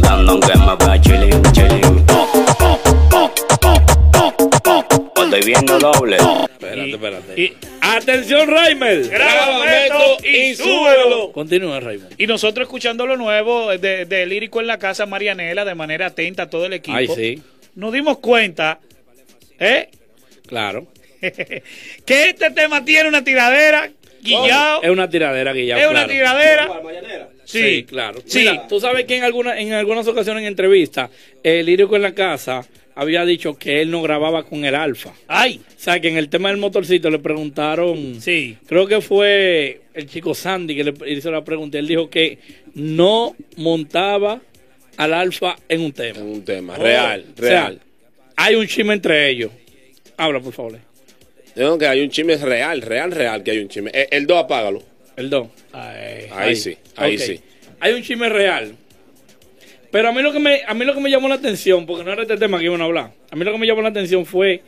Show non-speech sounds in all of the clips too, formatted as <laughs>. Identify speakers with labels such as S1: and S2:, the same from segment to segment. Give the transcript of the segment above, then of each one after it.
S1: no que me vea chilling, chilling. Oh, oh, oh, oh, oh, oh. Estoy viendo doble.
S2: Espérate, espérate.
S3: Y,
S2: Atención, Raimel.
S3: Grábalo, Beto, y súbelo.
S2: Continúa, Raimel.
S3: y nosotros escuchando lo nuevo de, de Lírico en la Casa Marianela de manera atenta a todo el equipo.
S2: Ay, sí.
S3: Nos dimos cuenta, ¿eh?
S2: Claro. <laughs>
S3: que este tema tiene una tiradera, guillao.
S2: Es una tiradera, Guillermo.
S3: Es una tiradera.
S2: Sí,
S3: Sí,
S2: claro.
S3: Sí.
S2: Mira, tú sabes que en, alguna, en algunas ocasiones en entrevistas, el lírico en la casa había dicho que él no grababa con el alfa.
S3: Ay,
S2: O sea, que en el tema del motorcito le preguntaron,
S3: sí.
S2: creo que fue el chico Sandy que le hizo la pregunta. Él dijo que no montaba al alfa en un tema.
S4: En un tema,
S2: Oh,
S4: real,
S2: o sea,
S4: real.
S2: hay un chisme entre ellos. Habla, por favor.
S4: Tengo que hay un chisme real, real, real que hay un chisme. Eh, El 2 apágalo.
S2: El don.
S4: Ahí sí, ahí sí.
S2: Hay un chisme real. Pero a mí lo que me, a mí lo que me llamó la atención, porque no era este tema que iban a hablar, a mí lo que me llamó la atención fue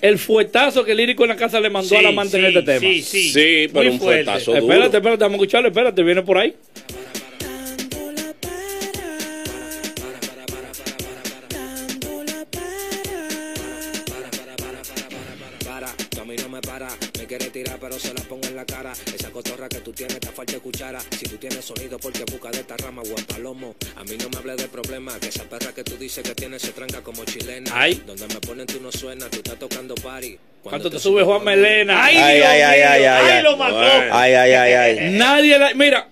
S2: el fuetazo que el lírico en la casa le mandó
S3: Sí,
S2: a la amante en este tema.
S3: Sí, sí.
S4: Sí, pero
S3: Muy
S4: un
S3: fuerte.
S4: fuetazo duro.
S2: Espérate, espérate, vamos a escucharlo, espérate, viene por ahí.
S5: Me para, me quiere tirar pero se la pongo en la cara, esa cotorra que tú tienes te falta cuchara, si tú tienes sonido porque busca de esta rama guapalomo, a mí no me hables de problema, que esa perra que tú dices que tienes se tranca como chilena,
S2: Ay.
S5: donde me ponen tú no suena, tú estás tocando party,
S2: Cuando te sube Juan Melena.
S3: Ay,
S6: Ay,
S3: Dios
S6: ay, ay, ay, ay, ay.
S3: lo mató.
S6: Ay, ay, ay, ay.
S2: Nadie la, mira,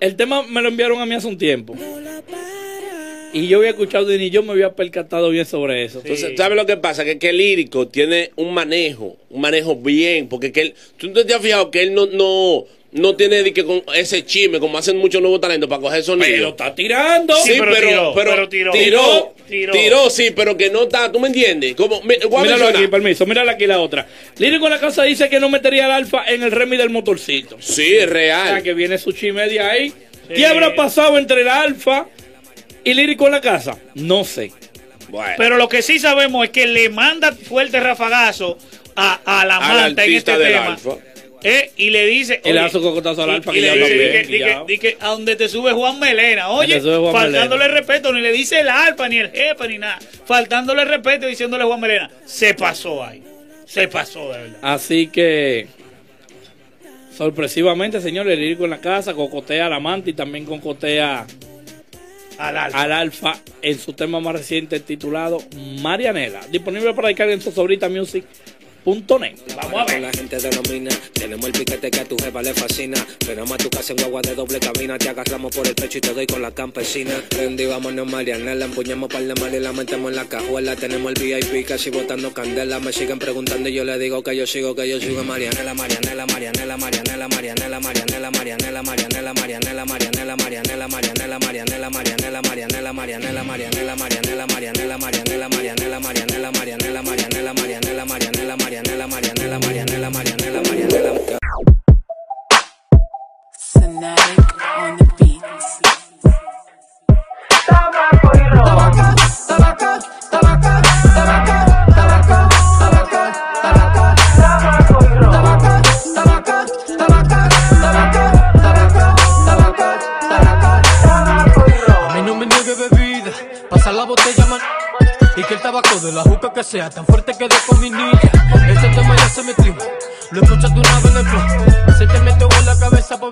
S2: el tema me lo enviaron a mí hace un tiempo. Y yo había escuchado y ni yo me había percatado bien sobre eso.
S4: Entonces, ¿sabes lo que pasa? Que, que el lírico tiene un manejo, un manejo bien, porque que él, tú te has fijado que él no, no, no tiene de que con ese chisme, como hacen muchos nuevos talentos para coger sonido.
S2: Pero está tirando.
S3: Sí, pero tiró,
S4: pero
S3: pero tiró.
S4: tiró,
S3: Tiró.
S4: tiró, sí, pero que no está, ¿tú me entiendes? Como, me,
S2: Míralo aquí, permiso, mírala aquí la otra. Lírico en la casa dice que no metería el alfa en el remi del motorcito.
S4: Sí, es
S2: O sea,
S4: real.
S2: que viene su chisme de ahí. ¿Qué habrá pasado entre el alfa y Lírico en la casa? No sé.
S4: Bueno,
S3: Pero lo que sí sabemos es que le manda fuerte rafagazo a, a la
S4: Al
S3: amante en este
S4: del
S3: tema.
S4: Alfa.
S3: Eh, y le dice.
S2: Y le hace un cocotazo al Alfa
S3: y
S2: que
S3: le
S2: ya
S3: dice, que- a donde te sube Juan Melena. Oye,
S2: Juan
S3: faltándole
S2: Melena.
S3: respeto, ni le dice el Alfa, ni el jefe, ni nada. Faltándole respeto y diciéndole Juan Melena. Se pasó ahí. Se pasó, de verdad.
S2: Así que, sorpresivamente, señores, el Lírico en la casa cocotea al amante y también cocotea
S3: Al Alfa.
S2: al alfa en su tema más reciente titulado Marianela. Disponible para descargar en sosobritamusic.net.
S3: Vamos a
S5: Con
S3: ver.
S5: la gente denomina, tenemos el piquete que a tu jefa le fascina. Venamos a tu casa en guagua de doble cabina, te agarramos por el pecho y te doy con la campesina. Prendí, vámonos Marianela, empuñamos par de mal y la metemos en la cajuela. Tenemos el VIP casi botando candela. Me siguen preguntando y yo le digo que yo sigo, que yo sigo Marianela, Marianela, Marianela, Marianela, Marianela, Marianela, Marianela, Marianela, Marianela, Marianela, Marianela, Marianela, Marianela, Marianela, Marianela, Marianela, Marianela, Marianela, Marianela, Marianela, Marianela, Marianela, Marianela, Marianela, Marianela, Marianela, Marianela, Marianela, Marianela, Marianela, Marianela, Marianela,
S7: de la juca que sea tan fuerte que dejo mi niña. Ese tema ya se metió, lo escuchas de una vez en el flow. Se te metió en la cabeza, pobre.